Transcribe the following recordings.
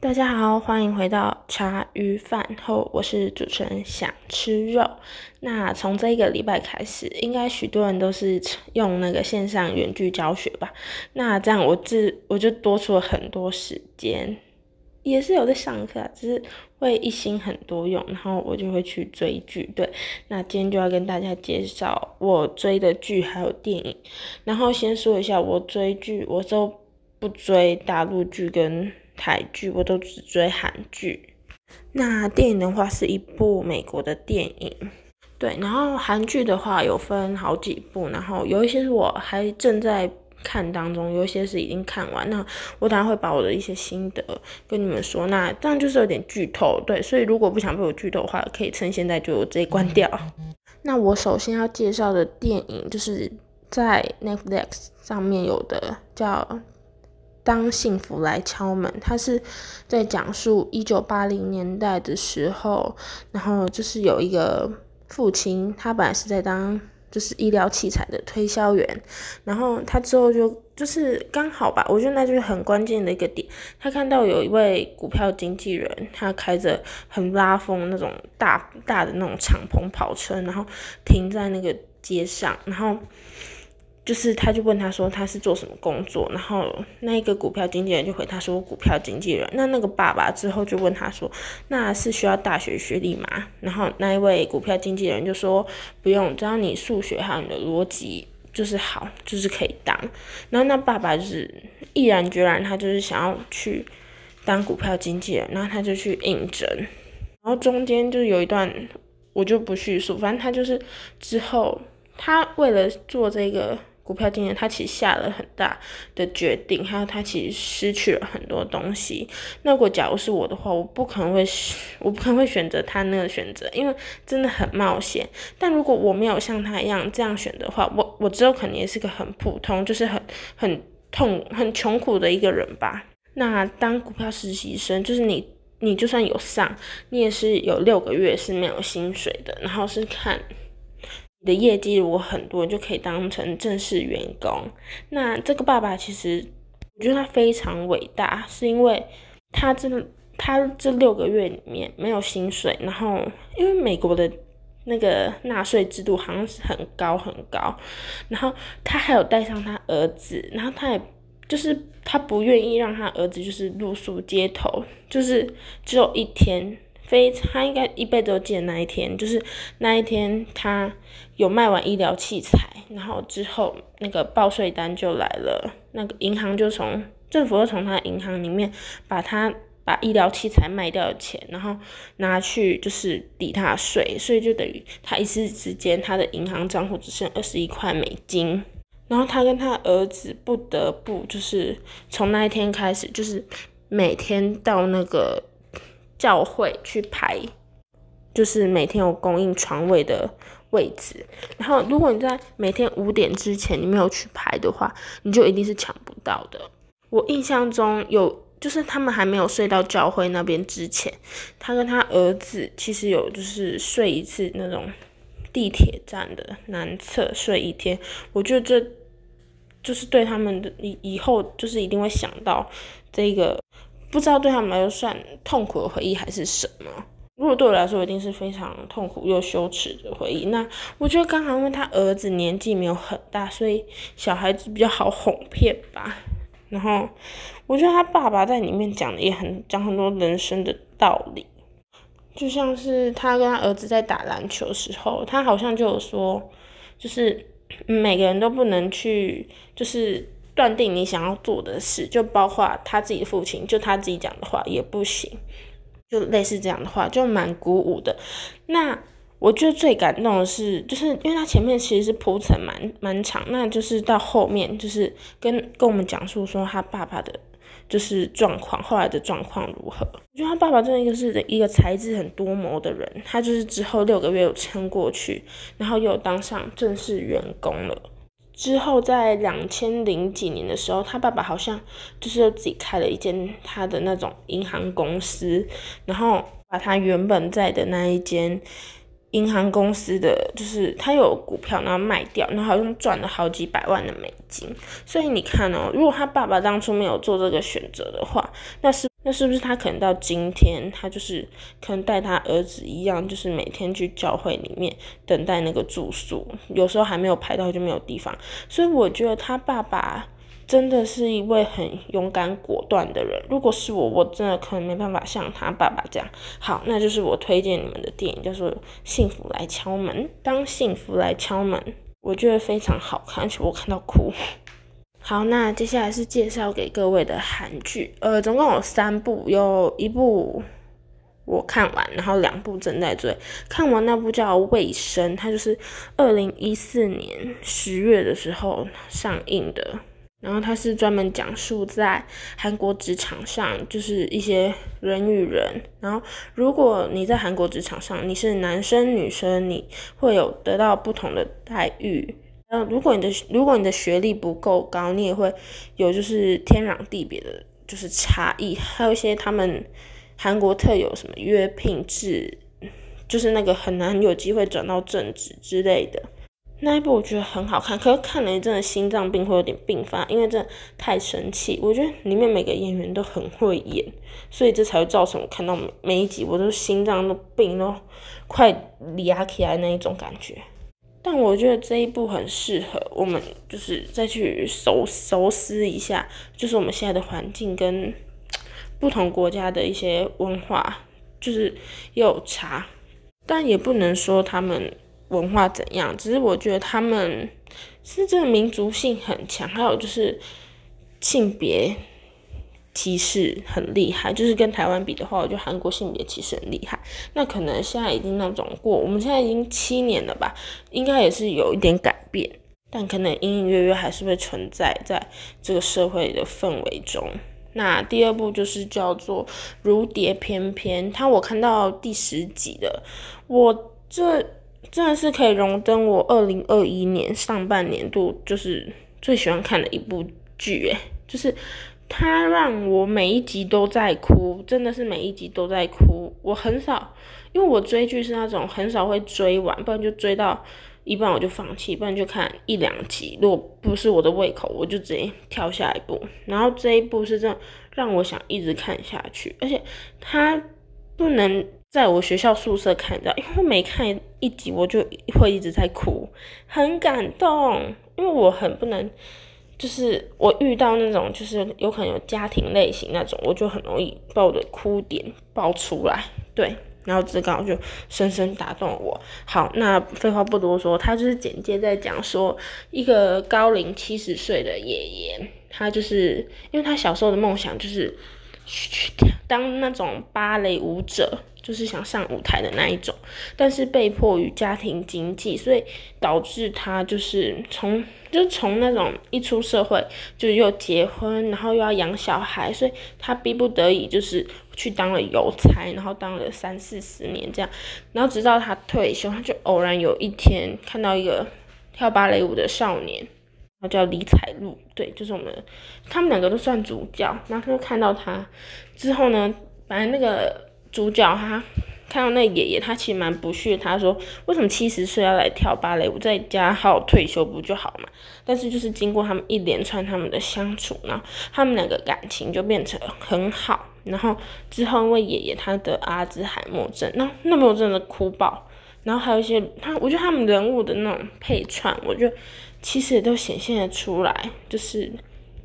大家好，欢迎回到茶余饭后，我是主持人想吃肉。那从这一个礼拜开始，应该许多人都是用那个线上远距教学吧？那这样我自我就多出了很多时间，也是有在上课，只是会一心很多用，然后我就会去追剧。对，那今天就要跟大家介绍我追的剧还有电影。然后先说一下，我追剧，我都不追大陆剧跟。台剧我都只追韩剧，那电影的话是一部美国的电影，对，然后韩剧的话有分好几部，然后有一些是我还正在看当中，有一些是已经看完，那我等下会把我的一些心得跟你们说，那这样就是有点剧透，对，所以如果不想被我剧透的话，可以趁现在就直接关掉。那我首先要介绍的电影就是在 Netflix 上面有的叫。当幸福来敲门，他是在讲述一九八零年代的时候，然后就是有一个父亲，他本来是在当就是医疗器材的推销员，然后他之后就就是刚好吧，我觉得那就是很关键的一个点，他看到有一位股票经纪人，他开着很拉风那种大大的那种敞篷跑车，然后停在那个街上，然后。就是，他就问他说他是做什么工作，然后那一个股票经纪人就回他说股票经纪人。那那个爸爸之后就问他说，那是需要大学学历吗？然后那一位股票经纪人就说不用，只要你数学还有你的逻辑就是好，就是可以当。然后那爸爸就是毅然决然，他就是想要去当股票经纪人，然后他就去应征。然后中间就有一段我就不叙述，反正他就是之后他为了做这个。股票经理他其实下了很大的决定，还有他其实失去了很多东西。那如果假如是我的话，我不可能会，我不可能会选择他那个选择，因为真的很冒险。但如果我没有像他一样这样选的话，我我之后肯定也是个很普通，就是很很痛、很穷苦的一个人吧。那当股票实习生，就是你你就算有上，你也是有六个月是没有薪水的，然后是看。的业绩如果很多，就可以当成正式员工。那这个爸爸其实，我觉得他非常伟大，是因为他这他这六个月里面没有薪水，然后因为美国的那个纳税制度好像是很高很高，然后他还有带上他儿子，然后他也就是他不愿意让他儿子就是露宿街头，就是只有一天。非他应该一辈子都记得那一天，就是那一天他有卖完医疗器材，然后之后那个报税单就来了，那个银行就从政府就从他银行里面把他把医疗器材卖掉的钱，然后拿去就是抵他税，所以就等于他一时之间他的银行账户只剩二十一块美金，然后他跟他儿子不得不就是从那一天开始，就是每天到那个。教会去排，就是每天有供应床位的位置。然后，如果你在每天五点之前你没有去排的话，你就一定是抢不到的。我印象中有，就是他们还没有睡到教会那边之前，他跟他儿子其实有就是睡一次那种地铁站的南侧睡一天。我觉得这就是对他们的以以后就是一定会想到这个。不知道对他们来说算痛苦的回忆还是什么？如果对我来说，一定是非常痛苦又羞耻的回忆。那我觉得刚好因为他儿子年纪没有很大，所以小孩子比较好哄骗吧。然后我觉得他爸爸在里面讲的也很讲很多人生的道理，就像是他跟他儿子在打篮球的时候，他好像就有说，就是每个人都不能去，就是。断定你想要做的事，就包括他自己父亲，就他自己讲的话也不行，就类似这样的话，就蛮鼓舞的。那我觉得最感动的是，就是因为他前面其实是铺陈蛮蛮长，那就是到后面就是跟跟我们讲述说他爸爸的，就是状况，后来的状况如何。我觉得他爸爸真的一个是一个才智很多谋的人，他就是之后六个月有撑过去，然后又当上正式员工了。之后，在两千零几年的时候，他爸爸好像就是自己开了一间他的那种银行公司，然后把他原本在的那一间银行公司的，就是他有股票，然后卖掉，然后好像赚了好几百万的美金。所以你看哦，如果他爸爸当初没有做这个选择的话，那是那是不是他可能到今天，他就是可能带他儿子一样，就是每天去教会里面等待那个住宿，有时候还没有排到就没有地方。所以我觉得他爸爸真的是一位很勇敢果断的人。如果是我，我真的可能没办法像他爸爸这样。好，那就是我推荐你们的电影，叫做《幸福来敲门》。当幸福来敲门，我觉得非常好看，而 且我看到哭。好，那接下来是介绍给各位的韩剧，呃，总共有三部，有一部我看完，然后两部正在追。看完那部叫《卫生》，它就是二零一四年十月的时候上映的，然后它是专门讲述在韩国职场上，就是一些人与人，然后如果你在韩国职场上，你是男生女生，你会有得到不同的待遇。嗯，如果你的如果你的学历不够高，你也会有就是天壤地别的就是差异，还有一些他们韩国特有什么约聘制，就是那个很难有机会转到正职之类的。那一部我觉得很好看，可是看了真的心脏病会有点病发，因为真的太神奇。我觉得里面每个演员都很会演，所以这才会造成我看到每一集我都心脏都病都快裂起来那一种感觉。但我觉得这一部很适合我们，就是再去熟熟思一下，就是我们现在的环境跟不同国家的一些文化，就是有差，但也不能说他们文化怎样，只是我觉得他们是这个民族性很强，还有就是性别。歧视很厉害，就是跟台湾比的话，我觉得韩国性别歧视很厉害。那可能现在已经那种过，我们现在已经七年了吧，应该也是有一点改变，但可能隐隐约约还是会存在在这个社会的氛围中。那第二部就是叫做《如蝶翩翩》，它我看到第十集了，我这真的是可以荣登我二零二一年上半年度就是最喜欢看的一部剧，诶，就是。他让我每一集都在哭，真的是每一集都在哭。我很少，因为我追剧是那种很少会追完，不然就追到一半我就放弃，不然就看一两集。如果不是我的胃口，我就直接跳下一部。然后这一部是这样让我想一直看下去，而且他不能在我学校宿舍看到，因为每看一集我就会一直在哭，很感动，因为我很不能。就是我遇到那种，就是有可能有家庭类型那种，我就很容易把我的哭点爆出来，对，然后这刚就深深打动我。好，那废话不多说，他就是简介在讲说，一个高龄七十岁的爷爷，他就是因为他小时候的梦想就是去当那种芭蕾舞者。就是想上舞台的那一种，但是被迫于家庭经济，所以导致他就是从就从那种一出社会就又结婚，然后又要养小孩，所以他逼不得已就是去当了邮差，然后当了三四十年这样，然后直到他退休，他就偶然有一天看到一个跳芭蕾舞的少年，他叫李彩璐，对，就是我们他们两个都算主角，然后他就看到他之后呢，反正那个。主角他看到那爷爷，他其实蛮不屑。他说：“为什么七十岁要来跳芭蕾舞，在家好好退休不就好嘛？”但是就是经过他们一连串他们的相处，然后他们两个感情就变成很好。然后之后因为爷爷他得阿兹海默症，那那没有真的哭爆。然后还有一些他，我觉得他们人物的那种配串，我觉得其实也都显现的出来，就是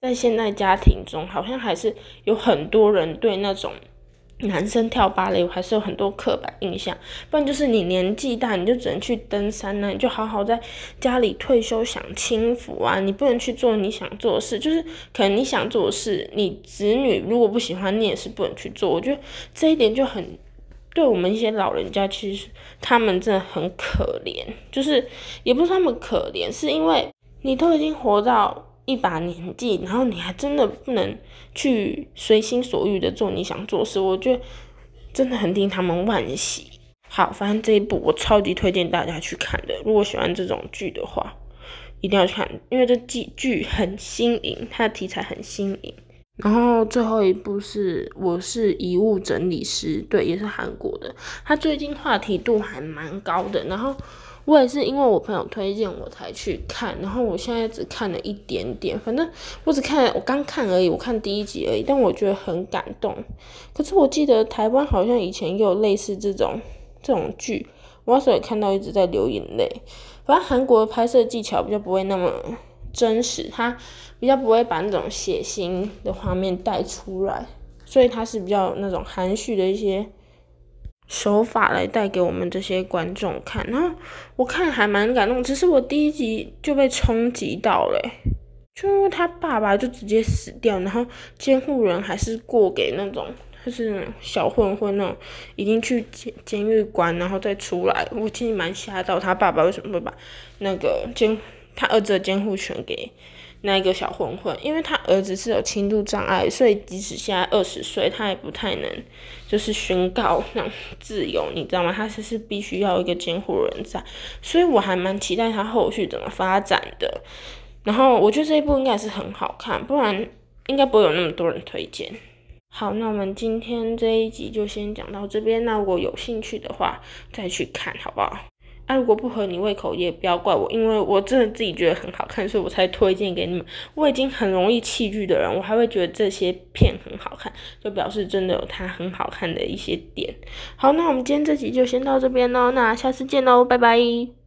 在现代家庭中，好像还是有很多人对那种。男生跳芭蕾舞还是有很多刻板印象，不然就是你年纪大你就只能去登山呢，你就好好在家里退休享清福啊，你不能去做你想做的事，就是可能你想做的事，你子女如果不喜欢，你也是不能去做。我觉得这一点就很对我们一些老人家，其实他们真的很可怜，就是也不是他们可怜，是因为你都已经活到。一把年纪，然后你还真的不能去随心所欲的做你想做事，我觉得真的很替他们惋惜。好，反正这一部我超级推荐大家去看的，如果喜欢这种剧的话，一定要去看，因为这剧剧很新颖，它的题材很新颖。然后最后一部是我是遗物整理师，对，也是韩国的，它最近话题度还蛮高的。然后我也是因为我朋友推荐我才去看，然后我现在只看了一点点，反正我只看我刚看而已，我看第一集而已，但我觉得很感动。可是我记得台湾好像以前也有类似这种这种剧，我那时候也看到一直在流眼泪。反正韩国的拍摄技巧比较不会那么真实，它比较不会把那种血腥的画面带出来，所以它是比较那种含蓄的一些。手法来带给我们这些观众看，然后我看还蛮感动，只是我第一集就被冲击到了，就因为他爸爸就直接死掉，然后监护人还是过给那种就是小混混那种，已经去监监狱关然后再出来，我其实蛮吓到，他爸爸为什么会把那个监他儿子的监护权给？那一个小混混，因为他儿子是有轻度障碍，所以即使现在二十岁，他也不太能就是宣告那种自由，你知道吗？他是是必须要一个监护人在，所以我还蛮期待他后续怎么发展的。然后我觉得这一部应该是很好看，不然应该不会有那么多人推荐。好，那我们今天这一集就先讲到这边，那如果有兴趣的话再去看，好不好？啊，如果不合你胃口，也不要怪我，因为我真的自己觉得很好看，所以我才推荐给你们。我已经很容易弃剧的人，我还会觉得这些片很好看，就表示真的有它很好看的一些点。好，那我们今天这集就先到这边喽，那下次见喽，拜拜。